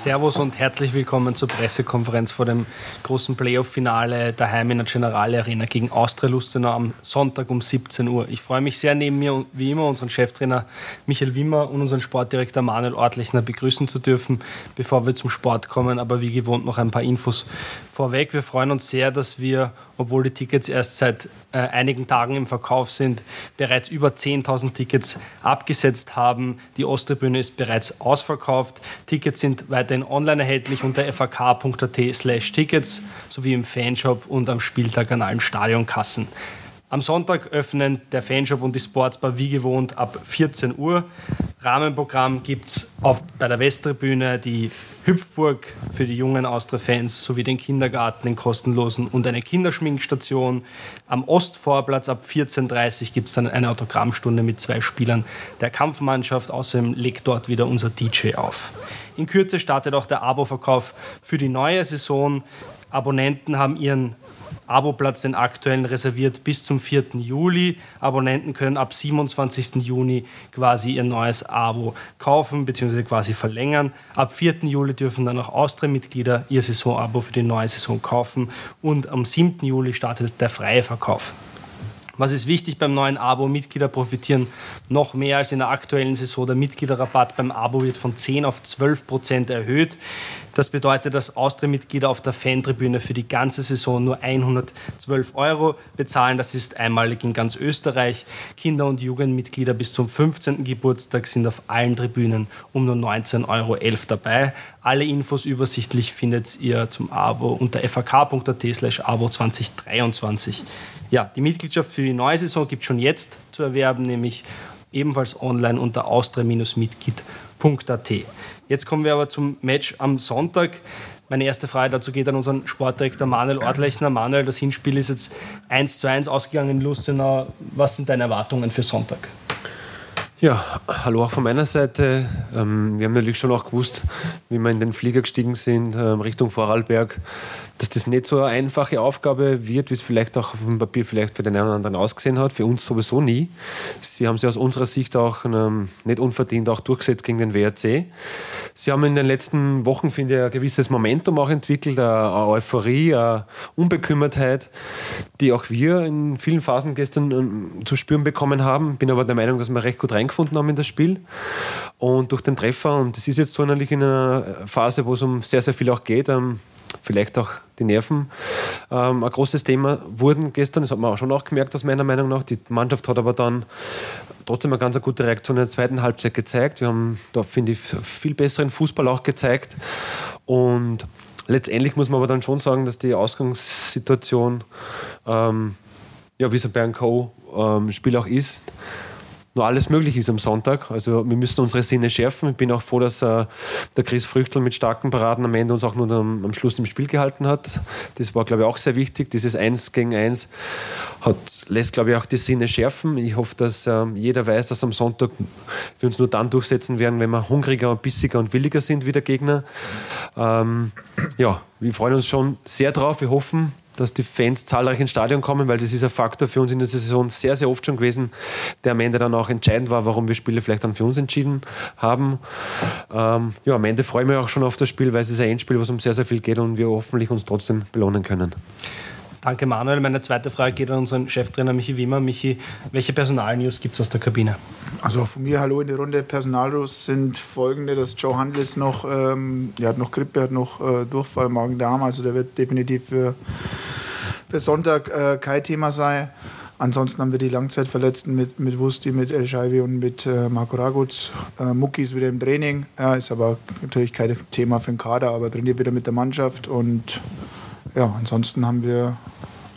Servus und herzlich willkommen zur Pressekonferenz vor dem großen Playoff-Finale daheim in der Generale Arena gegen Austria Lustenau am Sonntag um 17 Uhr. Ich freue mich sehr, neben mir wie immer unseren Cheftrainer Michael Wimmer und unseren Sportdirektor Manuel Ortlechner begrüßen zu dürfen, bevor wir zum Sport kommen. Aber wie gewohnt noch ein paar Infos vorweg. Wir freuen uns sehr, dass wir, obwohl die Tickets erst seit äh, einigen Tagen im Verkauf sind, bereits über 10.000 Tickets abgesetzt haben. Die Osttribüne ist bereits ausverkauft. Tickets sind weiterhin online erhältlich unter fak.at slash Tickets sowie im Fanshop und am Spieltag an allen Stadionkassen. Am Sonntag öffnen der Fanshop und die Sportsbar wie gewohnt ab 14 Uhr. Rahmenprogramm gibt es bei der Westtribüne die Hüpfburg für die jungen Austria-Fans sowie den Kindergarten, den kostenlosen und eine Kinderschminkstation. Am Ostvorplatz ab 14.30 Uhr gibt es dann eine Autogrammstunde mit zwei Spielern der Kampfmannschaft. Außerdem legt dort wieder unser DJ auf. In Kürze startet auch der Abo-Verkauf für die neue Saison. Abonnenten haben ihren Aboplatz, den aktuellen, reserviert bis zum 4. Juli. Abonnenten können ab 27. Juni quasi ihr neues Abo kaufen bzw. quasi verlängern. Ab 4. Juli dürfen dann auch Austria-Mitglieder ihr Saisonabo für die neue Saison kaufen und am 7. Juli startet der freie Verkauf. Was ist wichtig beim neuen Abo? Mitglieder profitieren noch mehr als in der aktuellen Saison. Der Mitgliederrabatt beim Abo wird von 10 auf 12 Prozent erhöht. Das bedeutet, dass Austria-Mitglieder auf der Fantribüne für die ganze Saison nur 112 Euro bezahlen. Das ist einmalig in ganz Österreich. Kinder- und Jugendmitglieder bis zum 15. Geburtstag sind auf allen Tribünen um nur 19,11 Euro dabei. Alle Infos übersichtlich findet ihr zum Abo unter fak.at slash abo 2023. Ja, die Mitgliedschaft für die neue Saison gibt es schon jetzt zu erwerben, nämlich ebenfalls online unter austria-mitglied.at. Jetzt kommen wir aber zum Match am Sonntag. Meine erste Frage dazu geht an unseren Sportdirektor Manuel Ortlechner. Manuel, das Hinspiel ist jetzt 1 zu 1 ausgegangen in Lustenau. Was sind deine Erwartungen für Sonntag? Ja, hallo auch von meiner Seite. Ähm, wir haben natürlich schon auch gewusst, wie wir in den Flieger gestiegen sind, ähm, Richtung Vorarlberg, dass das nicht so eine einfache Aufgabe wird, wie es vielleicht auch auf dem Papier vielleicht für den einen oder anderen ausgesehen hat. Für uns sowieso nie. Sie haben sich aus unserer Sicht auch ähm, nicht unverdient auch durchgesetzt gegen den WRC. Sie haben in den letzten Wochen, finde ich, ein gewisses Momentum auch entwickelt, eine, Euphorie, eine Unbekümmertheit, die auch wir in vielen Phasen gestern zu spüren bekommen haben. Bin aber der Meinung, dass wir recht gut reinkommen reingefunden haben in das Spiel. Und durch den Treffer, und das ist jetzt so natürlich in einer Phase, wo es um sehr, sehr viel auch geht, ähm, vielleicht auch die Nerven ähm, ein großes Thema wurden gestern. Das hat man auch schon auch gemerkt, aus meiner Meinung nach. Die Mannschaft hat aber dann trotzdem eine ganz gute Reaktion in der zweiten Halbzeit gezeigt. Wir haben da, finde ich, viel besseren Fußball auch gezeigt. Und letztendlich muss man aber dann schon sagen, dass die Ausgangssituation, ähm, ja, wie es bei einem Co-Spiel ähm, auch ist, nur alles möglich ist am Sonntag. Also wir müssen unsere Sinne schärfen. Ich bin auch froh, dass äh, der Chris Früchtel mit starken Paraden am Ende uns auch nur am, am, Schluss im Spiel gehalten hat. Das war, glaube ich, auch sehr wichtig. Dieses Eins gegen Eins hat, lässt, glaube ich, auch die Sinne schärfen. Ich hoffe, dass äh, jeder weiß, dass am Sonntag wir uns nur dann durchsetzen werden, wenn wir hungriger und bissiger und williger sind wie der Gegner. Ähm, ja, wir freuen uns schon sehr drauf. Wir hoffen, dass die Fans zahlreich ins Stadion kommen, weil das ist ein Faktor für uns in der Saison sehr, sehr oft schon gewesen, der am Ende dann auch entscheidend war, warum wir Spiele vielleicht dann für uns entschieden haben. Ähm, ja, am Ende freue ich mich auch schon auf das Spiel, weil es ist ein Endspiel, was um sehr, sehr viel geht und wir hoffentlich uns trotzdem belohnen können. Danke, Manuel. Meine zweite Frage geht an unseren Cheftrainer Michi Wimmer. Michi, welche Personalnews gibt es aus der Kabine? Also von mir Hallo in die Runde. Personalnews sind folgende: dass Joe Handel ist noch, ähm, der hat noch Grippe, hat noch äh, Durchfall, Magen-Darm. Also der wird definitiv für, für Sonntag äh, kein Thema sein. Ansonsten haben wir die Langzeitverletzten mit, mit Wusti, mit El Scheibe und mit äh, Marco Raguz. Äh, Mucki ist wieder im Training, ja, ist aber natürlich kein Thema für den Kader, aber trainiert wieder mit der Mannschaft und ja, ansonsten haben wir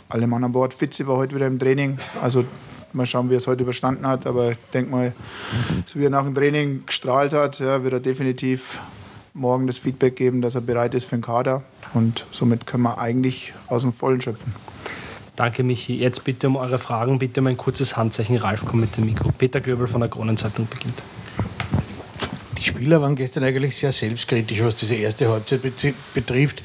alle Mann an Bord. Fitzi war heute wieder im Training. Also mal schauen, wie er es heute überstanden hat. Aber ich denke mal, so wie er nach dem Training gestrahlt hat, ja, wird er definitiv morgen das Feedback geben, dass er bereit ist für den Kader. Und somit können wir eigentlich aus dem Vollen schöpfen. Danke, Michi. Jetzt bitte um eure Fragen, bitte um ein kurzes Handzeichen. Ralf, komm mit dem Mikro. Peter Glöbel von der Kronenzeitung beginnt. Die Spieler waren gestern eigentlich sehr selbstkritisch, was diese erste Halbzeit betrifft.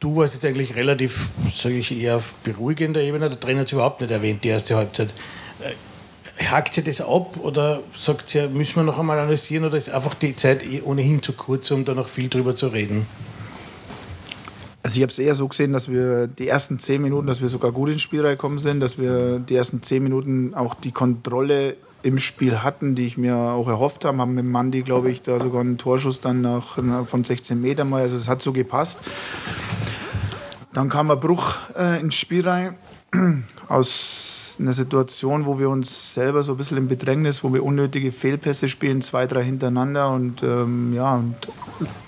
Du warst jetzt eigentlich relativ, sage ich, eher auf beruhigender Ebene. Der Trainer hat es überhaupt nicht erwähnt, die erste Halbzeit. Äh, hakt sie das ab oder sagt sie, müssen wir noch einmal analysieren oder ist einfach die Zeit eh ohnehin zu kurz, um da noch viel drüber zu reden? Also ich habe es eher so gesehen, dass wir die ersten zehn Minuten, dass wir sogar gut ins Spiel reingekommen sind, dass wir die ersten zehn Minuten auch die Kontrolle im Spiel hatten, die ich mir auch erhofft habe. Haben mit Mandi, glaube ich, da sogar einen Torschuss dann nach, von 16 Metern mal. Also es hat so gepasst. Dann kam ein Bruch äh, ins Spiel rein aus einer Situation, wo wir uns selber so ein bisschen im Bedrängnis, wo wir unnötige Fehlpässe spielen, zwei, drei hintereinander und ähm, ja, und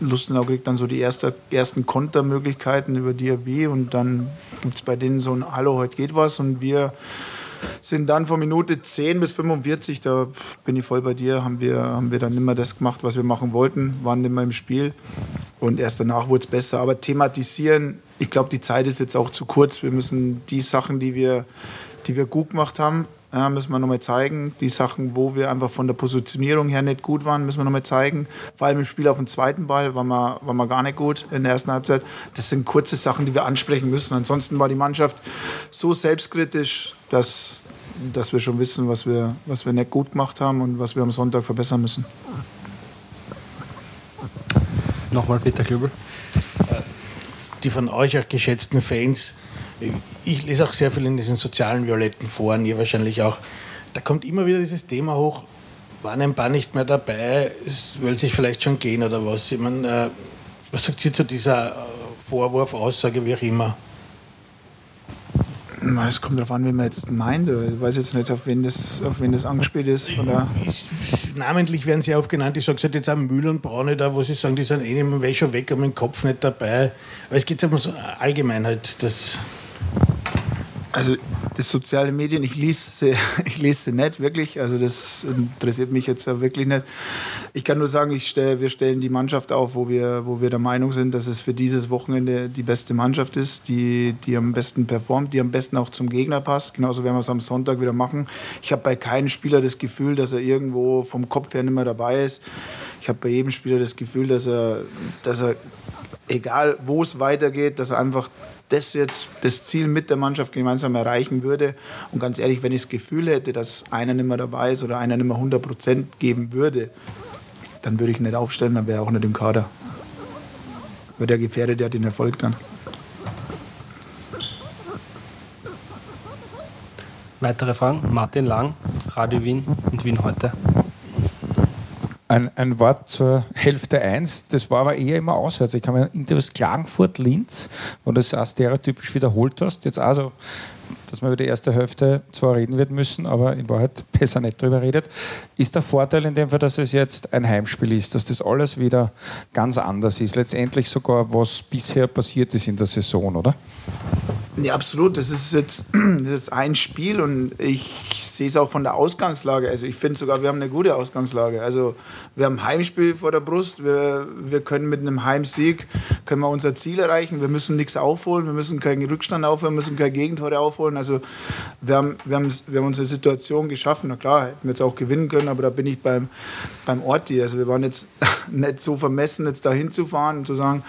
Lustenau kriegt dann so die erste, ersten Kontermöglichkeiten über Diaby und dann gibt es bei denen so ein Hallo, heute geht was und wir sind dann von Minute 10 bis 45, da bin ich voll bei dir, haben wir, haben wir dann immer das gemacht, was wir machen wollten, waren nicht mehr im Spiel und erst danach wurde es besser. Aber thematisieren, ich glaube, die Zeit ist jetzt auch zu kurz. Wir müssen die Sachen, die wir, die wir gut gemacht haben, ja, müssen wir nochmal zeigen. Die Sachen, wo wir einfach von der Positionierung her nicht gut waren, müssen wir nochmal zeigen. Vor allem im Spiel auf dem zweiten Ball waren wir, waren wir gar nicht gut in der ersten Halbzeit. Das sind kurze Sachen, die wir ansprechen müssen. Ansonsten war die Mannschaft so selbstkritisch, dass, dass wir schon wissen, was wir, was wir nicht gut gemacht haben und was wir am Sonntag verbessern müssen. Nochmal Peter Klübel. Die von euch auch geschätzten Fans, ich lese auch sehr viel in diesen sozialen violetten Foren, ihr wahrscheinlich auch. Da kommt immer wieder dieses Thema hoch, waren ein paar nicht mehr dabei, es will sich vielleicht schon gehen oder was. Ich meine, äh, was sagt sie zu dieser Vorwurf, Aussage, wie auch immer? Es kommt darauf an, wie man jetzt meint. Ich weiß jetzt nicht, auf wen das, auf wen das angespielt ist. Von der Namentlich werden sie aufgenannt. Ich sage es halt jetzt auch Mühl und Braune da, wo sie sagen, die sind eh schon weg, aber im Kopf nicht dabei. Weil es geht um so allgemein halt. Das also das soziale Medien, ich lese sie, ich lese sie nicht wirklich. Also das interessiert mich jetzt wirklich nicht. Ich kann nur sagen, ich stell, wir stellen die Mannschaft auf, wo wir, wo wir der Meinung sind, dass es für dieses Wochenende die beste Mannschaft ist, die, die am besten performt, die am besten auch zum Gegner passt. Genauso werden wir es am Sonntag wieder machen. Ich habe bei keinem Spieler das Gefühl, dass er irgendwo vom Kopf her nicht mehr dabei ist. Ich habe bei jedem Spieler das Gefühl, dass er, dass er egal wo es weitergeht, dass er einfach das jetzt das Ziel mit der Mannschaft gemeinsam erreichen würde. Und ganz ehrlich, wenn ich das Gefühl hätte, dass einer nicht mehr dabei ist oder einer nicht mehr 100 Prozent geben würde, dann würde ich ihn nicht aufstellen, dann wäre er auch nicht im Kader. Weil der gefährdet ja den Erfolg dann. Weitere Fragen? Martin Lang, Radio Wien und Wien heute ein, ein Wort zur Hälfte 1, das war aber eher immer auswärts. Ich kann mir Interviews Klagenfurt-Linz, wo du das auch stereotypisch wiederholt hast, jetzt also dass man über die erste Hälfte zwar reden wird müssen, aber in Wahrheit besser nicht darüber redet. Ist der Vorteil in dem Fall, dass es jetzt ein Heimspiel ist, dass das alles wieder ganz anders ist, letztendlich sogar, was bisher passiert ist in der Saison, oder? Ja, absolut. Das ist, jetzt, das ist ein Spiel und ich sehe es auch von der Ausgangslage. Also ich finde sogar, wir haben eine gute Ausgangslage. Also wir haben ein Heimspiel vor der Brust. Wir, wir können mit einem Heimsieg können wir unser Ziel erreichen. Wir müssen nichts aufholen. Wir müssen keinen Rückstand aufholen. Wir müssen keine Gegentore aufholen. Also wir haben, wir haben, wir haben unsere Situation geschaffen. Na klar, hätten wir jetzt auch gewinnen können, aber da bin ich beim, beim Orti. Also wir waren jetzt nicht so vermessen, jetzt da hinzufahren und zu sagen,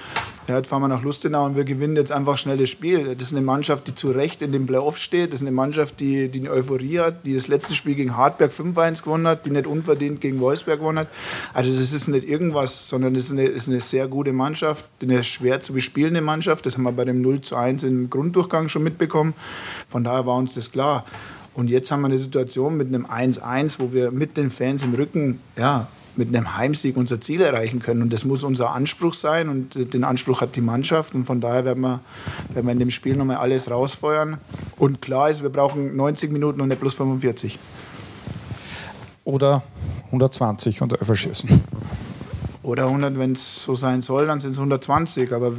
ja, jetzt fahren wir nach Lustenau und wir gewinnen jetzt einfach schnell das Spiel. Das ist eine Mannschaft, die zu Recht in dem Playoff steht. Das ist eine Mannschaft, die, die eine Euphorie hat, die das letzte Spiel gegen Hartberg 5-1 gewonnen hat, die nicht unverdient gegen Wolfsberg gewonnen hat. Also das ist nicht irgendwas, sondern es ist eine, ist eine sehr gute Mannschaft, eine schwer zu bespielende Mannschaft. Das haben wir bei dem 0 zu 1 im Grunddurchgang schon mitbekommen. Von daher war uns das klar. Und jetzt haben wir eine Situation mit einem 1-1, wo wir mit den Fans im Rücken ja, mit einem Heimsieg unser Ziel erreichen können. Und das muss unser Anspruch sein und den Anspruch hat die Mannschaft. Und von daher werden wir, werden wir in dem Spiel nochmal alles rausfeuern. Und klar ist, wir brauchen 90 Minuten und nicht plus 45. Oder 120 und Öffer schießen. Oder 100, wenn es so sein soll, dann sind es 120. Aber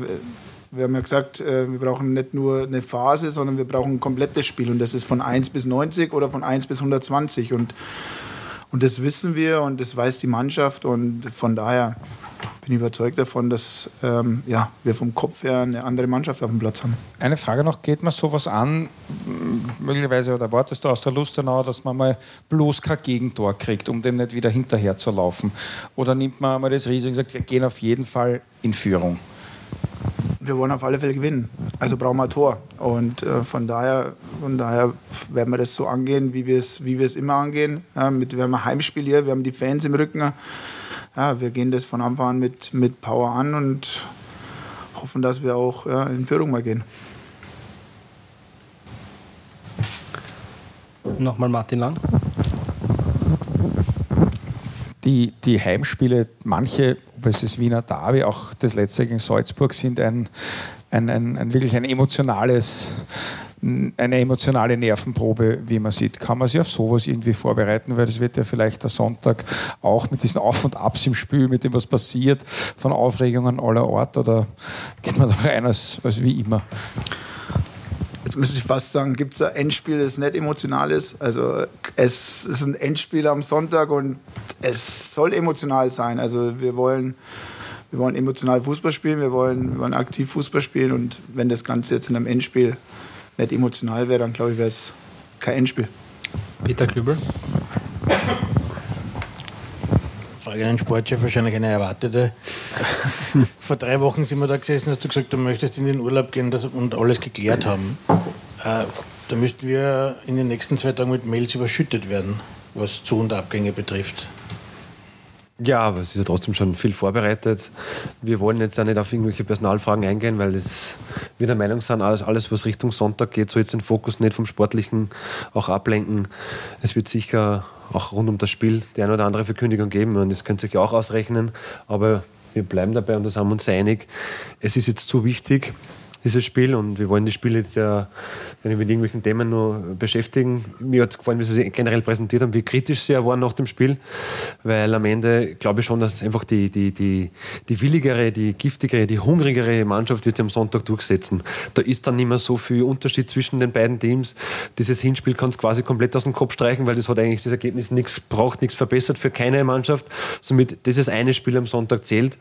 wir haben ja gesagt, äh, wir brauchen nicht nur eine Phase, sondern wir brauchen ein komplettes Spiel. Und das ist von 1 bis 90 oder von 1 bis 120. Und und das wissen wir und das weiß die Mannschaft. Und von daher bin ich überzeugt davon, dass ähm, ja, wir vom Kopf her eine andere Mannschaft auf dem Platz haben. Eine Frage noch, geht man sowas an, möglicherweise, oder wartest du aus der Lustenau, dass man mal bloß kein Gegentor kriegt, um dem nicht wieder hinterher zu laufen? Oder nimmt man mal das Risiko und sagt, wir gehen auf jeden Fall in Führung? Wir wollen auf alle Fälle gewinnen. Also brauchen wir ein Tor. Und äh, von, daher, von daher werden wir das so angehen, wie wir es wie immer angehen. Ja, mit, wir haben ein Heimspiel hier, wir haben die Fans im Rücken. Ja, wir gehen das von Anfang an mit, mit Power an und hoffen, dass wir auch ja, in Führung mal gehen. Nochmal Martin Lang. Die, die Heimspiele, manche, es das Wiener Derby, auch das letzte gegen Salzburg, sind ein, ein, ein, ein wirklich ein emotionales eine emotionale Nervenprobe, wie man sieht. Kann man sich auf sowas irgendwie vorbereiten, weil das wird ja vielleicht der Sonntag auch mit diesen Auf und Abs im Spiel, mit dem was passiert, von Aufregungen aller Ort oder geht man da rein als, als wie immer? Jetzt müsste ich fast sagen, gibt es ein Endspiel, das nicht emotional ist. Also es ist ein Endspiel am Sonntag und es soll emotional sein. Also wir wollen, wir wollen emotional Fußball spielen, wir wollen, wir wollen aktiv Fußball spielen und wenn das Ganze jetzt in einem Endspiel nicht emotional wäre, dann glaube ich, wäre es kein Endspiel. Peter Klübel. Frage an den Sportchef, wahrscheinlich eine erwartete. Vor drei Wochen sind wir da gesessen, hast du gesagt, du möchtest in den Urlaub gehen und alles geklärt haben. Äh, da müssten wir in den nächsten zwei Tagen mit Mails überschüttet werden, was Zu- und Abgänge betrifft. Ja, aber es ist ja trotzdem schon viel vorbereitet. Wir wollen jetzt auch nicht auf irgendwelche Personalfragen eingehen, weil es, wir der Meinung sind, alles, alles, was Richtung Sonntag geht, soll jetzt den Fokus nicht vom Sportlichen auch ablenken. Es wird sicher auch rund um das Spiel die eine oder andere Verkündigung geben und das könnt ihr euch auch ausrechnen. Aber wir bleiben dabei und da sind wir uns einig. Es ist jetzt zu wichtig, dieses Spiel und wir wollen das Spiel jetzt ja mit irgendwelchen Themen nur beschäftigen. Mir hat gefallen, wie sie sich generell präsentiert haben, wie kritisch sie waren nach dem Spiel, weil am Ende glaube ich schon, dass einfach die, die, die, die willigere, die giftigere, die hungrigere Mannschaft wird sich am Sonntag durchsetzen. Da ist dann nicht mehr so viel Unterschied zwischen den beiden Teams. Dieses Hinspiel kann es quasi komplett aus dem Kopf streichen, weil das hat eigentlich das Ergebnis nichts braucht, nichts verbessert für keine Mannschaft. Somit dieses eine Spiel am Sonntag zählt.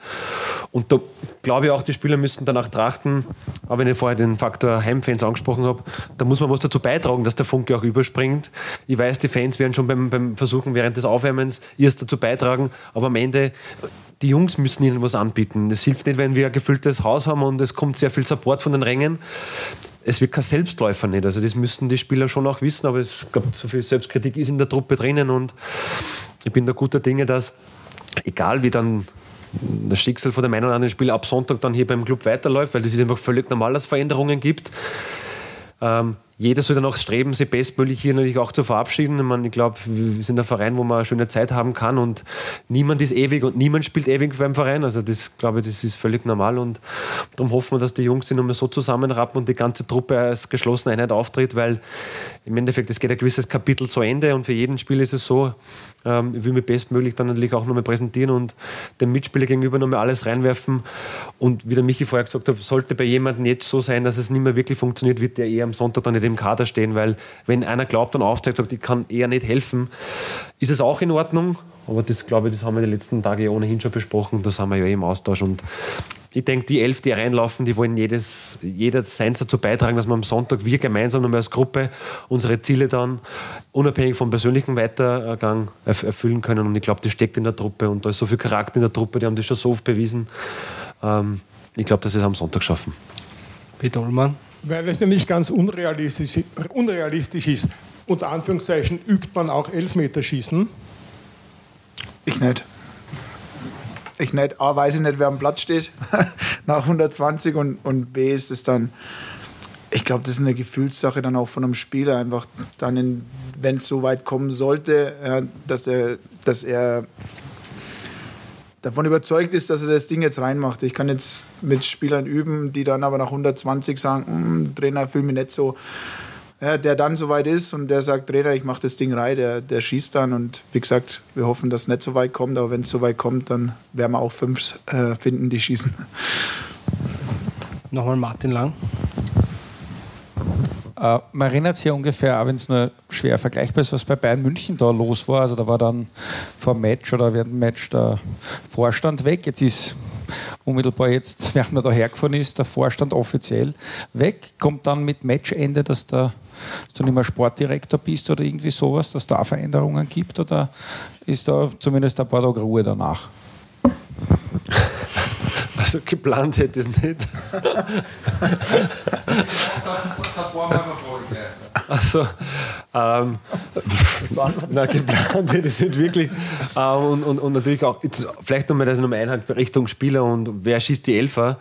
Und da glaube ich auch, die Spieler müssen danach trachten, aber wenn ich vorher den Faktor Heimfans angesprochen habe, da muss man was dazu beitragen, dass der Funke auch überspringt. Ich weiß, die Fans werden schon beim, beim Versuchen während des Aufwärmens erst dazu beitragen, aber am Ende die Jungs müssen ihnen was anbieten. Es hilft nicht, wenn wir ein gefülltes Haus haben und es kommt sehr viel Support von den Rängen. Es wird kein Selbstläufer nicht. Also das müssten die Spieler schon auch wissen, aber ich glaube, so viel Selbstkritik ist in der Truppe drinnen und ich bin da guter Dinge, dass egal wie dann das Schicksal von dem einen oder anderen Spieler ab Sonntag dann hier beim Club weiterläuft, weil das ist einfach völlig normal, dass es Veränderungen gibt. Ähm, jeder soll danach streben, sich bestmöglich hier natürlich auch zu verabschieden. Ich, ich glaube, wir sind ein Verein, wo man eine schöne Zeit haben kann und niemand ist ewig und niemand spielt ewig beim Verein. Also das glaube ich, das ist völlig normal und darum hoffen wir, dass die Jungs sich nochmal so zusammenrappen und die ganze Truppe als geschlossene Einheit auftritt, weil im Endeffekt es geht ein gewisses Kapitel zu Ende und für jeden Spiel ist es so, ähm, ich will mich bestmöglich dann natürlich auch nochmal präsentieren und dem Mitspieler gegenüber nochmal alles reinwerfen. Und wie der Michi vorher gesagt hat, sollte bei jemandem jetzt so sein, dass es nicht mehr wirklich funktioniert, wird der eher am Sonntag dann nicht im Kader stehen, weil wenn einer glaubt und aufzeigt, sagt, ich kann eher nicht helfen, ist es auch in Ordnung. Aber das, glaube ich, das haben wir die letzten Tage ohnehin schon besprochen. Da sind wir ja eh im Austausch und ich denke, die elf, die reinlaufen, die wollen jedes, jeder seins dazu beitragen, dass wir am Sonntag wir gemeinsam nochmal als Gruppe unsere Ziele dann unabhängig vom persönlichen Weitergang erfüllen können. Und ich glaube, das steckt in der Truppe und da ist so viel Charakter in der Truppe, die haben das schon so oft bewiesen. Ähm, ich glaube, dass sie es am Sonntag schaffen. Peter Ullmann. Weil es ja nicht ganz unrealistisch, unrealistisch ist. Unter Anführungszeichen übt man auch Elfmeterschießen. Ich nicht ich nicht, A, weiß ich nicht, wer am Platz steht nach 120 und, und B ist es dann, ich glaube, das ist eine Gefühlssache dann auch von einem Spieler, einfach dann, wenn es so weit kommen sollte, ja, dass, er, dass er davon überzeugt ist, dass er das Ding jetzt reinmacht. Ich kann jetzt mit Spielern üben, die dann aber nach 120 sagen, hm, Trainer, fühle mich nicht so ja, der dann soweit ist und der sagt, Trainer, ich mache das Ding rein, der, der schießt dann und wie gesagt, wir hoffen, dass es nicht so weit kommt, aber wenn es so weit kommt, dann werden wir auch fünf äh, finden, die schießen. Nochmal Martin Lang. Äh, man erinnert sich ja ungefähr, auch wenn es nur schwer vergleichbar ist, was bei Bayern München da los war. Also da war dann vor dem Match oder während dem Match der Vorstand weg. Jetzt ist unmittelbar jetzt, während man da hergefahren ist, der Vorstand offiziell weg. Kommt dann mit Matchende, dass, der, dass du nicht mehr Sportdirektor bist oder irgendwie sowas, dass da Veränderungen gibt oder ist da zumindest ein paar Tage Ruhe danach? Also geplant hätte ich es nicht. Also, ähm, na, geplant hätte ich es nicht wirklich. Ähm, und, und, und natürlich auch, jetzt, vielleicht nochmal das nochmal Einhalt Richtung Spieler und wer schießt die Elfer.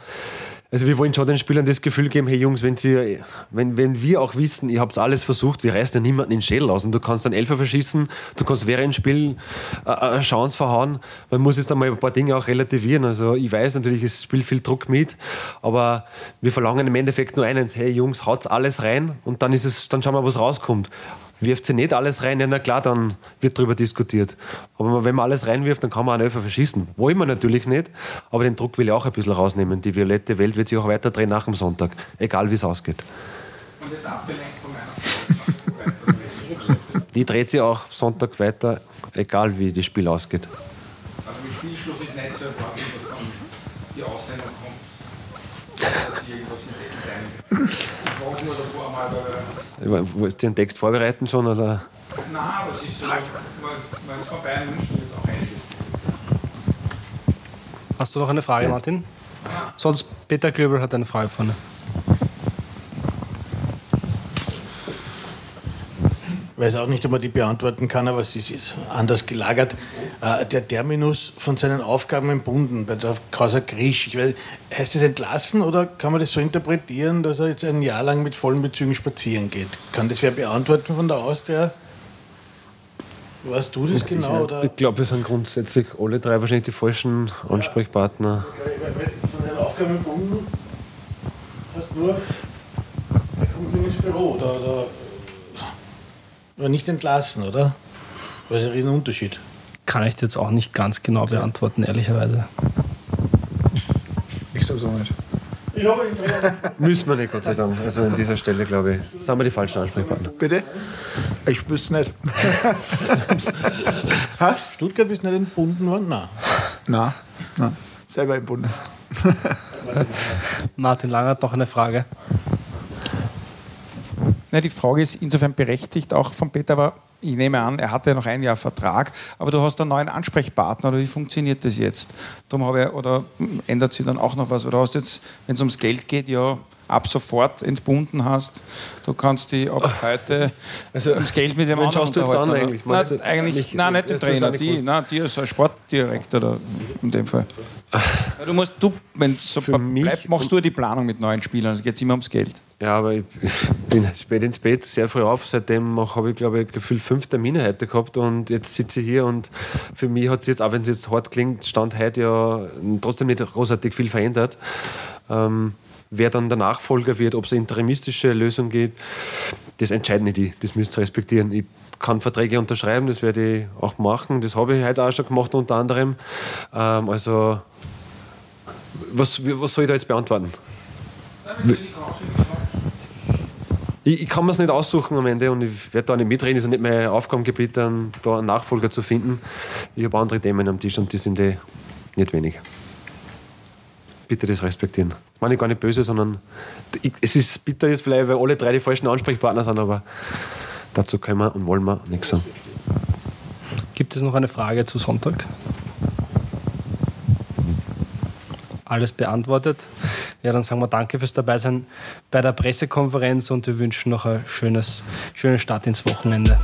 Also wir wollen schon den Spielern das Gefühl geben, hey Jungs, wenn, sie, wenn, wenn wir auch wissen, ihr habt alles versucht, wir reißen ja niemanden in den Schädel aus und du kannst dann Elfer verschießen, du kannst während dem Spiel äh, eine Chance verhauen, man muss jetzt einmal ein paar Dinge auch relativieren. Also ich weiß natürlich, es spielt viel Druck mit, aber wir verlangen im Endeffekt nur eines, hey Jungs, haut alles rein und dann ist es, dann schauen wir, was rauskommt. Wirft sie nicht alles rein, ja, na klar, dann wird darüber diskutiert. Aber wenn man alles reinwirft, dann kann man einen Elfer verschießen. Wollen wir natürlich nicht, aber den Druck will ich auch ein bisschen rausnehmen. Die violette Welt wird sich auch weiter drehen nach dem Sonntag, egal wie es ausgeht. Und jetzt abgelenkt von meiner Die dreht sich auch Sonntag weiter, egal wie das Spiel ausgeht. Also mit Spielschluss ist nicht so erwarten, dass dann die Aussendung kommt, dass irgendwas in den Ich Wollt ihr den Text vorbereiten schon? Oder? Nein, aber es ist so, weil es von Bayern München jetzt auch einiges Hast du noch eine Frage, ja. Martin? Ja. Sonst Peter Klöbel hat eine Frage vorne. weiß auch nicht, ob man die beantworten kann, aber es ist anders gelagert. Äh, der Terminus von seinen Aufgaben entbunden bei der Causa Grisch. Ich weiß, heißt es entlassen oder kann man das so interpretieren, dass er jetzt ein Jahr lang mit vollen Bezügen spazieren geht? Kann das wer beantworten von da aus, der Weißt du das genau? Oder? Ich glaube, wir sind grundsätzlich alle drei wahrscheinlich die falschen Ansprechpartner. Von seinen Aufgaben entbunden heißt nur, er kommt nur ins Büro oder, oder aber nicht entlassen, oder? Das ist ein Riesenunterschied. Kann ich jetzt auch nicht ganz genau okay. beantworten, ehrlicherweise. Ich sag's auch nicht. Ich habe Müssen wir nicht, Gott sei Dank. Also an dieser Stelle, glaube ich, sind wir die falschen Ansprechpartner. Bitte? Ich wüsste nicht. Stuttgart ist nicht entbunden worden? Nein. Nein. Nein. Selber entbunden. Martin Lang hat noch eine Frage. Na, die Frage ist insofern berechtigt, auch von Peter, aber ich nehme an, er hatte ja noch ein Jahr Vertrag, aber du hast einen neuen Ansprechpartner oder wie funktioniert das jetzt? Darum habe ich, oder ändert sich dann auch noch was? Oder hast jetzt, wenn es ums Geld geht, ja ab sofort entbunden hast, du kannst die ab heute also, ums Geld mit dem anderen schaust du jetzt an eigentlich? Nein, eigentlich, nicht, nein, nicht den Trainer, die, nein, die als Sportdirektor da, in dem Fall. Du musst, du, wenn es so bleibt, machst du die Planung mit neuen Spielern, es geht immer ums Geld. Ja, aber ich bin spät ins Bett, sehr früh auf. Seitdem habe ich, glaube ich, gefühlt fünf Termine heute gehabt und jetzt sitze ich hier und für mich hat es jetzt, auch wenn es jetzt hart klingt, Stand heute ja trotzdem nicht großartig viel verändert. Ähm, wer dann der Nachfolger wird, ob es eine interimistische Lösung geht, das entscheiden die. Das müsst ihr respektieren. Ich kann Verträge unterschreiben, das werde ich auch machen. Das habe ich heute auch schon gemacht, unter anderem. Ähm, also, was, was soll ich da jetzt beantworten? Ich, ich, kann mir es nicht aussuchen am Ende und ich werde da nicht mitreden. Es ist nicht mein Aufgabengebiet, dann da einen Nachfolger zu finden. Ich habe andere Themen am Tisch und die sind eh nicht wenig. Bitte das respektieren. Das meine ich gar nicht böse, sondern es ist bitter, ist vielleicht, weil alle drei die falschen Ansprechpartner sind, aber dazu können wir und wollen wir nichts sagen. Gibt es noch eine Frage zu Sonntag? alles beantwortet. Ja, dann sagen wir danke fürs Dabeisein bei der Pressekonferenz und wir wünschen noch ein schönes, schönen Start ins Wochenende.